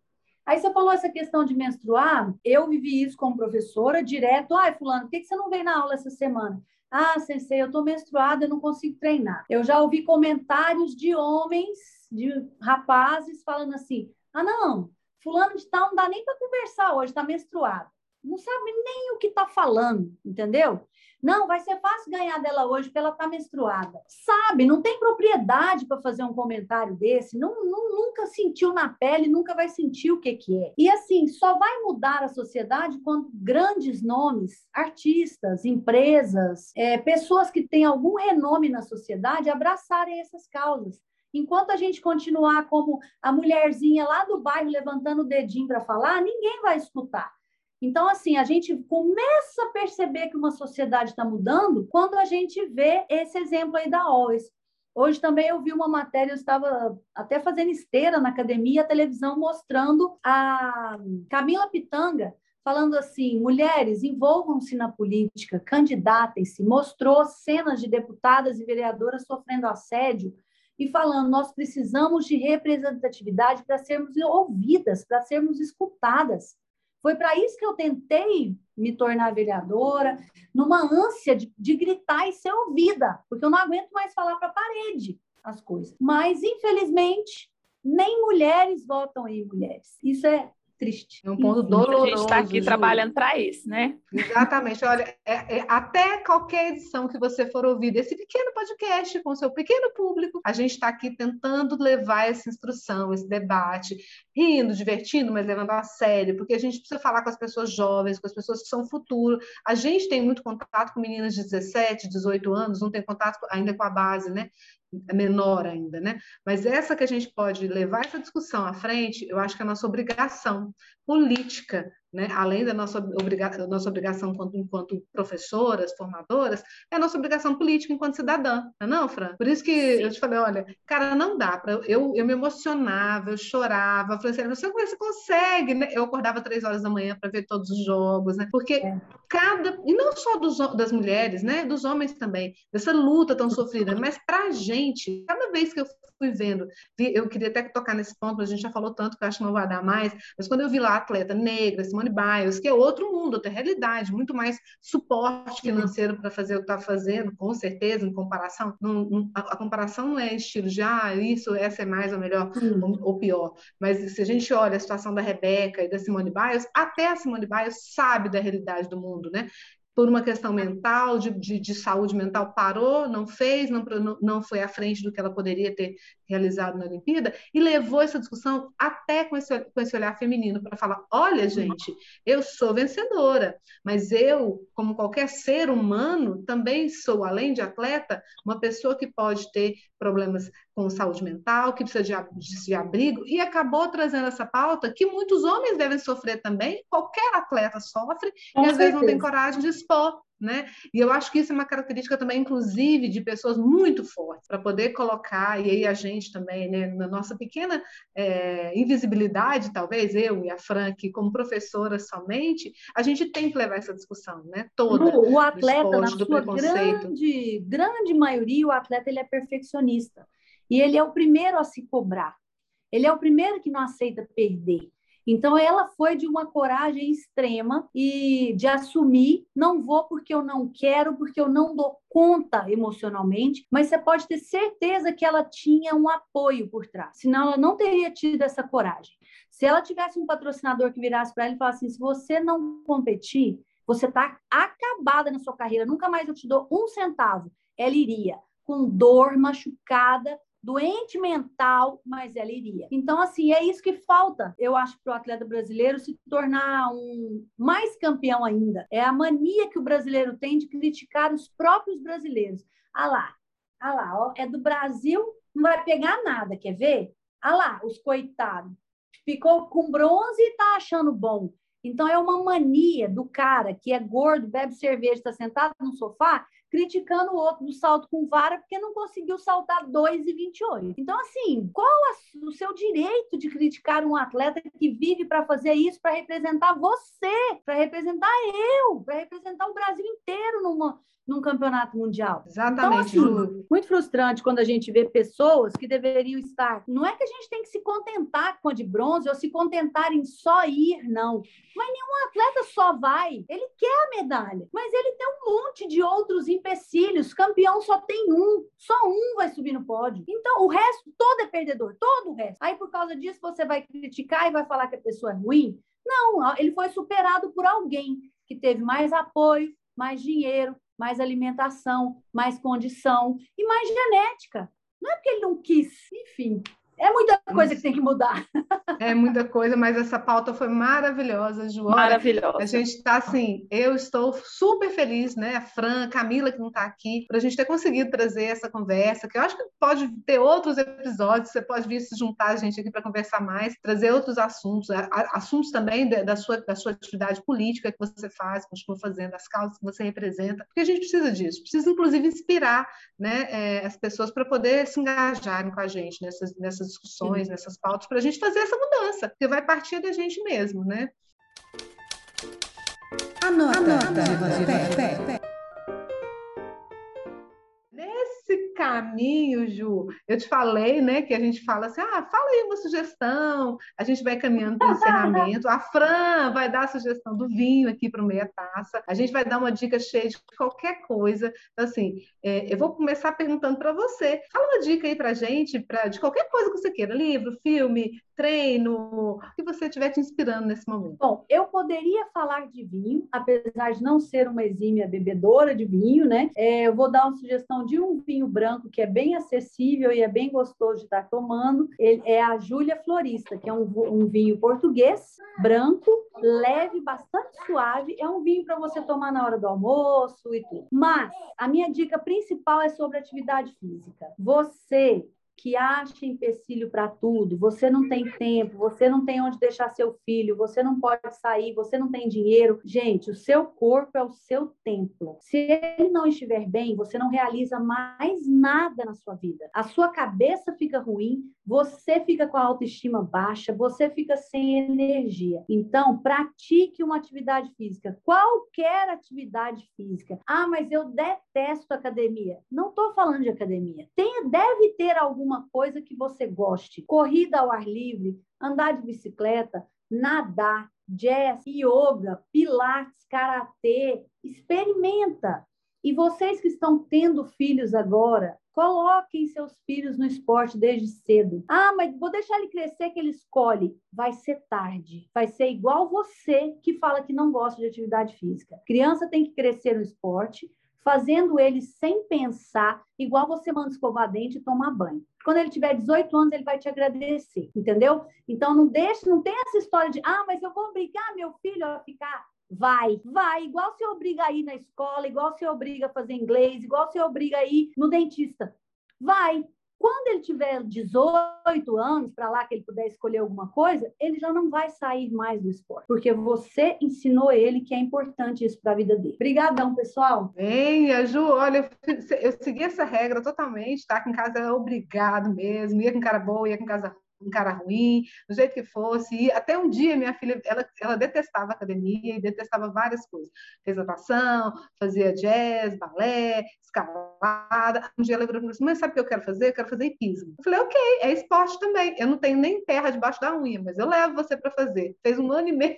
Aí você falou essa questão de menstruar, eu vivi isso como professora, direto. Ai, fulano, por que você não veio na aula essa semana? Ah, sensei, eu estou menstruada, eu não consigo treinar. Eu já ouvi comentários de homens, de rapazes, falando assim: ah, não, fulano de tal não dá nem para conversar hoje, está menstruado. Não sabe nem o que está falando, entendeu? Não, vai ser fácil ganhar dela hoje porque ela está menstruada. Sabe, não tem propriedade para fazer um comentário desse, não, não, nunca sentiu na pele, nunca vai sentir o que, que é. E assim, só vai mudar a sociedade quando grandes nomes, artistas, empresas, é, pessoas que têm algum renome na sociedade abraçarem essas causas. Enquanto a gente continuar como a mulherzinha lá do bairro levantando o dedinho para falar, ninguém vai escutar. Então, assim, a gente começa a perceber que uma sociedade está mudando quando a gente vê esse exemplo aí da Always. Hoje também eu vi uma matéria, eu estava até fazendo esteira na academia, a televisão mostrando a Camila Pitanga falando assim: mulheres, envolvam-se na política, candidatem-se. Mostrou cenas de deputadas e vereadoras sofrendo assédio e falando: nós precisamos de representatividade para sermos ouvidas, para sermos escutadas. Foi para isso que eu tentei me tornar vereadora, numa ânsia de, de gritar e ser ouvida, porque eu não aguento mais falar para a parede as coisas. Mas, infelizmente, nem mulheres votam em mulheres. Isso é triste. É um ponto doloroso. A gente está aqui Ju. trabalhando para isso, né? Exatamente. Olha, é, é, até qualquer edição que você for ouvir desse pequeno podcast com seu pequeno público, a gente está aqui tentando levar essa instrução, esse debate, rindo, divertindo, mas levando a sério, porque a gente precisa falar com as pessoas jovens, com as pessoas que são futuro. A gente tem muito contato com meninas de 17, 18 anos, não tem contato ainda com a base, né? É menor ainda, né? Mas essa que a gente pode levar essa discussão à frente, eu acho que é a nossa obrigação política né? além da nossa, obriga nossa obrigação enquanto, enquanto, professoras, formadoras, é a nossa obrigação política enquanto cidadã, não é não, Fran? Por isso que Sim. eu te falei, olha, cara, não dá para eu, eu me emocionava, eu chorava, eu falei assim, você, você consegue, né? Eu acordava três horas da manhã para ver todos os jogos, né? Porque é. cada, e não só dos, das mulheres, né? Dos homens também, dessa luta tão sofrida, mas para a gente, cada vez que eu fui vendo, eu queria até tocar nesse ponto, a gente já falou tanto que eu acho que não vai dar mais, mas quando eu vi lá atleta negra, Simone Simone Biles, que é outro mundo, outra realidade, muito mais suporte financeiro para fazer o que está fazendo, com certeza, em comparação. Não, não, a, a, comparação não é estilo de, ah, isso, essa é mais ou melhor ou, ou, pior. Mas se a gente olha a situação da Rebeca e da Simone Biles, até a Simone Biles sabe da realidade do mundo, né? Por uma questão mental, de, de, de, saúde mental, parou, não fez, não, não foi à frente do que ela poderia ter realizado na Olimpíada, e levou essa discussão até com esse, com esse olhar feminino, para falar: olha, gente, eu sou vencedora, mas eu, como qualquer ser humano, também sou, além de atleta, uma pessoa que pode ter problemas com saúde mental, que precisa de, de, abrigo, e acabou trazendo essa pauta que muitos homens devem sofrer também, qualquer atleta sofre, com e às certeza. vezes não tem coragem de expor né? E eu acho que isso é uma característica também, inclusive, de pessoas muito fortes, para poder colocar, e aí a gente também, né, na nossa pequena é, invisibilidade, talvez, eu e a Frank, como professora somente, a gente tem que levar essa discussão, né? Toda. O, atleta, esporte, na sua grande, grande maioria, o atleta ele é perfeccionista. E ele é o primeiro a se cobrar. Ele é o primeiro que não aceita perder. Então, ela foi de uma coragem extrema e de assumir: não vou porque eu não quero, porque eu não dou conta emocionalmente, mas você pode ter certeza que ela tinha um apoio por trás, senão ela não teria tido essa coragem. Se ela tivesse um patrocinador que virasse para ela e falasse assim: se você não competir, você está acabada na sua carreira, nunca mais eu te dou um centavo. Ela iria com dor, machucada, doente mental, mas ela iria. Então, assim, é isso que falta, eu acho, para o atleta brasileiro se tornar um mais campeão ainda. É a mania que o brasileiro tem de criticar os próprios brasileiros. Ah lá, ah lá, ó, é do Brasil, não vai pegar nada, quer ver? Ah lá, os coitados. Ficou com bronze e tá achando bom. Então, é uma mania do cara que é gordo, bebe cerveja, está sentado no sofá, criticando o outro do salto com vara porque não conseguiu saltar 2,28. Então, assim, qual a, o seu direito de criticar um atleta que vive para fazer isso, para representar você, para representar eu, para representar o Brasil inteiro numa, num campeonato mundial. Exatamente. Então, assim, muito frustrante quando a gente vê pessoas que deveriam estar. Não é que a gente tem que se contentar com a de bronze ou se contentar em só ir, não. Mas nenhum atleta só vai. Ele quer a medalha, mas ele tem um monte de outros empecilhos. Campeão só tem um, só um vai subir no pódio. Então, o resto todo é perdedor, todo o resto. Aí, por causa disso, você vai criticar e vai falar que a pessoa é ruim? Não, ele foi superado por alguém que teve mais apoio, mais dinheiro, mais alimentação, mais condição e mais genética. Não é porque ele não quis, enfim. É muita coisa que tem que mudar. É muita coisa, mas essa pauta foi maravilhosa, Joana. Maravilhosa. A gente está assim, eu estou super feliz, né? A Fran, a Camila que não está aqui, para a gente ter conseguido trazer essa conversa, que eu acho que pode ter outros episódios, você pode vir se juntar a gente aqui para conversar mais, trazer outros assuntos, assuntos também da sua, da sua atividade política que você faz, continua fazendo, as causas que você representa, porque a gente precisa disso, precisa inclusive inspirar né, é, as pessoas para poder se engajarem com a gente nessas, nessas discussões, Sim. nessas pautas, para a gente fazer essa mudança, porque vai partir da gente mesmo, né? Anota, Anota caminho, Ju. Eu te falei, né, que a gente fala assim, ah, fala aí uma sugestão, a gente vai caminhando para o encerramento. A Fran vai dar a sugestão do vinho aqui para o meia taça. A gente vai dar uma dica cheia de qualquer coisa. Então, assim, é, eu vou começar perguntando para você. Fala uma dica aí para gente, pra, de qualquer coisa que você queira, livro, filme, treino, o que você estiver te inspirando nesse momento. Bom, eu poderia falar de vinho, apesar de não ser uma exímia bebedora de vinho, né? É, eu vou dar uma sugestão de um vinho branco que é bem acessível e é bem gostoso de estar tomando. Ele é a Júlia Florista, que é um, um vinho português, branco, leve, bastante suave. É um vinho para você tomar na hora do almoço e tudo. Mas a minha dica principal é sobre atividade física. Você que acha empecilho para tudo, você não tem tempo, você não tem onde deixar seu filho, você não pode sair, você não tem dinheiro. Gente, o seu corpo é o seu templo. Se ele não estiver bem, você não realiza mais nada na sua vida. A sua cabeça fica ruim, você fica com a autoestima baixa, você fica sem energia. Então, pratique uma atividade física, qualquer atividade física. Ah, mas eu detesto academia. Não estou falando de academia. Tem, deve ter alguma coisa que você goste. Corrida ao ar livre, andar de bicicleta, nadar, jazz, yoga, pilates, karatê, experimenta. E vocês que estão tendo filhos agora, coloquem seus filhos no esporte desde cedo. Ah, mas vou deixar ele crescer que ele escolhe. Vai ser tarde. Vai ser igual você que fala que não gosta de atividade física. Criança tem que crescer no esporte, fazendo ele sem pensar, igual você manda escovar dente e tomar banho. Quando ele tiver 18 anos, ele vai te agradecer, entendeu? Então não deixe, não tem essa história de, ah, mas eu vou obrigar meu filho a ficar Vai, vai, igual você obriga a ir na escola, igual você obriga a fazer inglês, igual você obriga a ir no dentista. Vai. Quando ele tiver 18 anos, para lá que ele puder escolher alguma coisa, ele já não vai sair mais do esporte, porque você ensinou ele que é importante isso para a vida dele. Obrigadão, pessoal. Bem, a Ju, olha, eu, segui essa regra totalmente, tá? Que em casa é obrigado mesmo, ia com cara boa, ia com casa um cara ruim, do jeito que fosse. E até um dia minha filha, ela, ela detestava academia e detestava várias coisas. Fez natação, fazia jazz, balé, escalada. Um dia ela virou e falou assim, mas sabe o que eu quero fazer? Eu quero fazer hipismo. Eu falei, ok, é esporte também. Eu não tenho nem terra debaixo da unha, mas eu levo você para fazer. Fez um ano e meio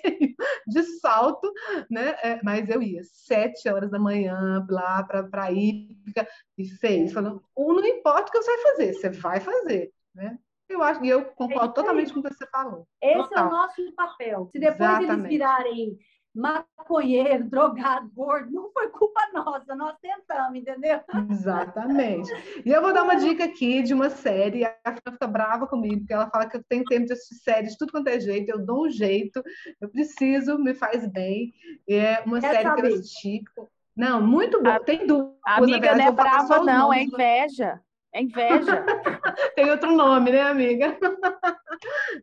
de salto, né? É, mas eu ia sete horas da manhã lá para a hípica e fez. Falou, não importa o que eu sei fazer, você vai fazer, né? Eu acho, e eu concordo é totalmente com o que você falou. Esse Total. é o nosso papel. Se depois Exatamente. eles virarem maconheiro, drogado, gordo, não foi culpa nossa, nós tentamos, entendeu? Exatamente. E eu vou dar uma dica aqui de uma série, a Fran fica brava comigo, porque ela fala que eu tenho tempo de assistir séries, tudo quanto é jeito, eu dou um jeito, eu preciso, me faz bem. É uma Quer série saber? que eu assisti. Não, muito boa. Tem duas. Amiga, verdade, não é brava, não, é inveja. É inveja. Tem outro nome, né, amiga?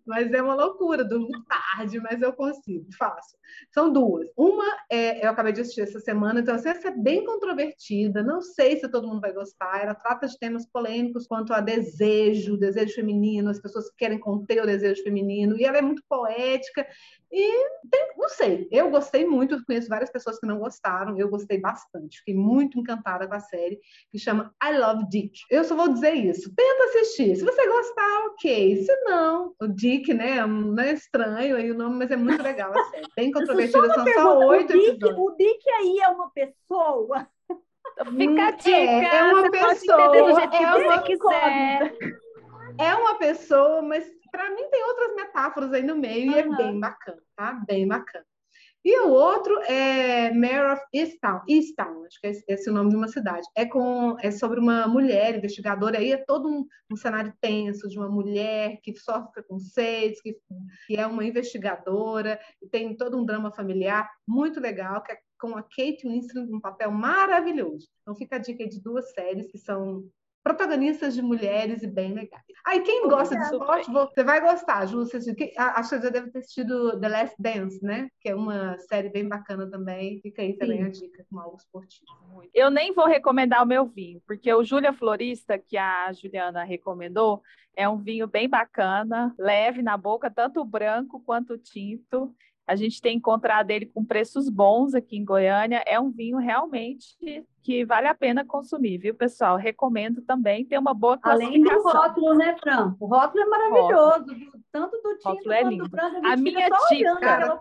Mas é uma loucura, durmo tarde, mas eu consigo, faço. São duas. Uma é, eu acabei de assistir essa semana, então assim, essa é bem controvertida, não sei se todo mundo vai gostar. Ela trata de temas polêmicos quanto a desejo, desejo feminino, as pessoas que querem conter o desejo feminino, e ela é muito poética e tem, não sei, eu gostei muito, conheço várias pessoas que não gostaram, eu gostei bastante, fiquei muito encantada com a série, que chama I Love Dick. Eu só vou dizer isso, tenta assistir, se você gostar, ok, se não, o Dick, né, não é estranho aí o nome, mas é muito legal a série, bem controvertida, são só oito episódios. O Dick aí é uma pessoa... Fica a dica, é, é uma pessoa, é uma, quiser. É uma pessoa, mas para mim tem outras metáforas aí no meio uhum. e é bem bacana, tá? Bem bacana. E o outro é Mare of Easttown, Easttown, acho que é esse é o nome de uma cidade. É, com, é sobre uma mulher investigadora, aí é todo um, um cenário tenso de uma mulher que sofre preconceitos, que, que é uma investigadora, e tem todo um drama familiar muito legal, que é com a Kate Winslet, um papel maravilhoso. Então fica a dica de duas séries que são protagonistas de mulheres e bem legais. Aí, quem gosta de esporte, você vai gostar, Ju. Você, acho que já deve ter assistido The Last Dance, né? Que é uma série bem bacana também. Fica aí também Sim. a dica com algo esportivo. Eu nem vou recomendar o meu vinho, porque o Júlia Florista, que a Juliana recomendou, é um vinho bem bacana, leve na boca, tanto branco quanto tinto. A gente tem encontrado ele com preços bons aqui em Goiânia. É um vinho realmente que vale a pena consumir, viu, pessoal? Recomendo também ter uma boa classificação. Além do rótulo, né, Fran? O rótulo é maravilhoso, rótulo. tanto do tinto é quanto lindo. do branco. A, a minha dica...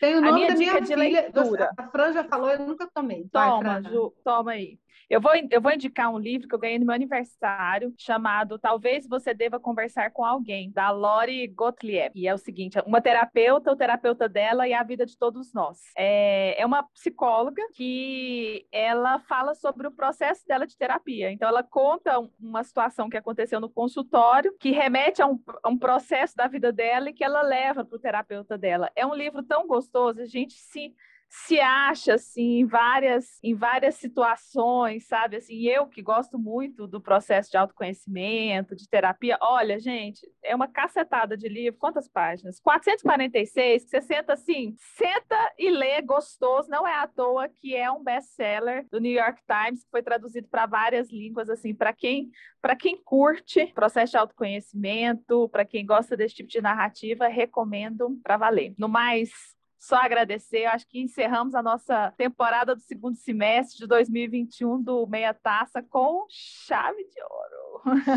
Tem o nome da minha filha. Leitura. A Fran já falou, eu nunca tomei. Toma, Vai, Ju, toma aí. Eu vou, eu vou indicar um livro que eu ganhei no meu aniversário, chamado Talvez Você Deva Conversar com Alguém, da Lori Gottlieb. E é o seguinte: uma terapeuta, o terapeuta dela e a vida de todos nós. É, é uma psicóloga que ela fala sobre o processo dela de terapia. Então, ela conta uma situação que aconteceu no consultório, que remete a um, a um processo da vida dela e que ela leva para o terapeuta dela. É um livro tão gostoso, a gente se se acha assim em várias em várias situações, sabe? Assim, eu que gosto muito do processo de autoconhecimento, de terapia. Olha, gente, é uma cacetada de livro. Quantas páginas? 446, que você senta assim, senta e lê gostoso, não é à toa que é um best-seller do New York Times, que foi traduzido para várias línguas assim, para quem para quem curte processo de autoconhecimento, para quem gosta desse tipo de narrativa, recomendo para valer. No mais, só agradecer. Eu acho que encerramos a nossa temporada do segundo semestre de 2021 do Meia Taça com chave de ouro.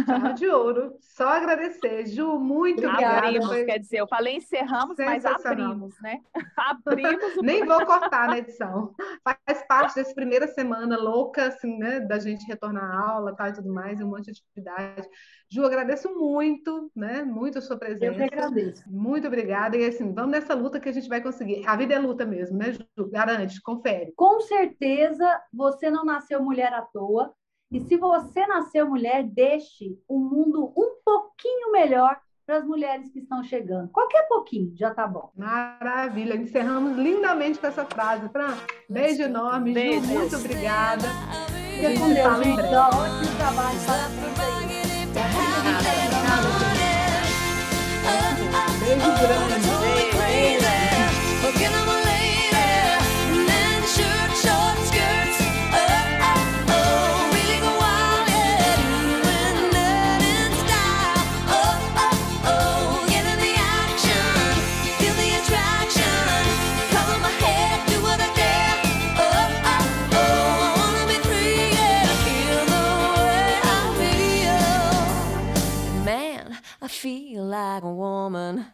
Chave de ouro. Só agradecer. Ju, muito obrigada. Abrimos, Foi... quer dizer, eu falei encerramos, mas abrimos, né? abrimos. Nem vou cortar na edição. Faz parte dessa primeira semana louca, assim, né? Da gente retornar à aula tal, e tudo mais, e um monte de atividade. Ju, agradeço muito, né? Muito a sua presença. Eu que agradeço. Muito obrigada. E assim, vamos nessa luta que a gente vai conseguir. A vida é luta mesmo, né, Ju? Garante, confere. Com certeza você não nasceu mulher à toa. E se você nasceu mulher, deixe o mundo um pouquinho melhor para as mulheres que estão chegando. Qualquer pouquinho, já tá bom. Maravilha. Encerramos lindamente com essa frase. Fran, beijo enorme. Beijo. Ju, muito obrigada. Fica com Deus, gente. Ótimo trabalho. Parabéns aí. Beijo grande. like a woman.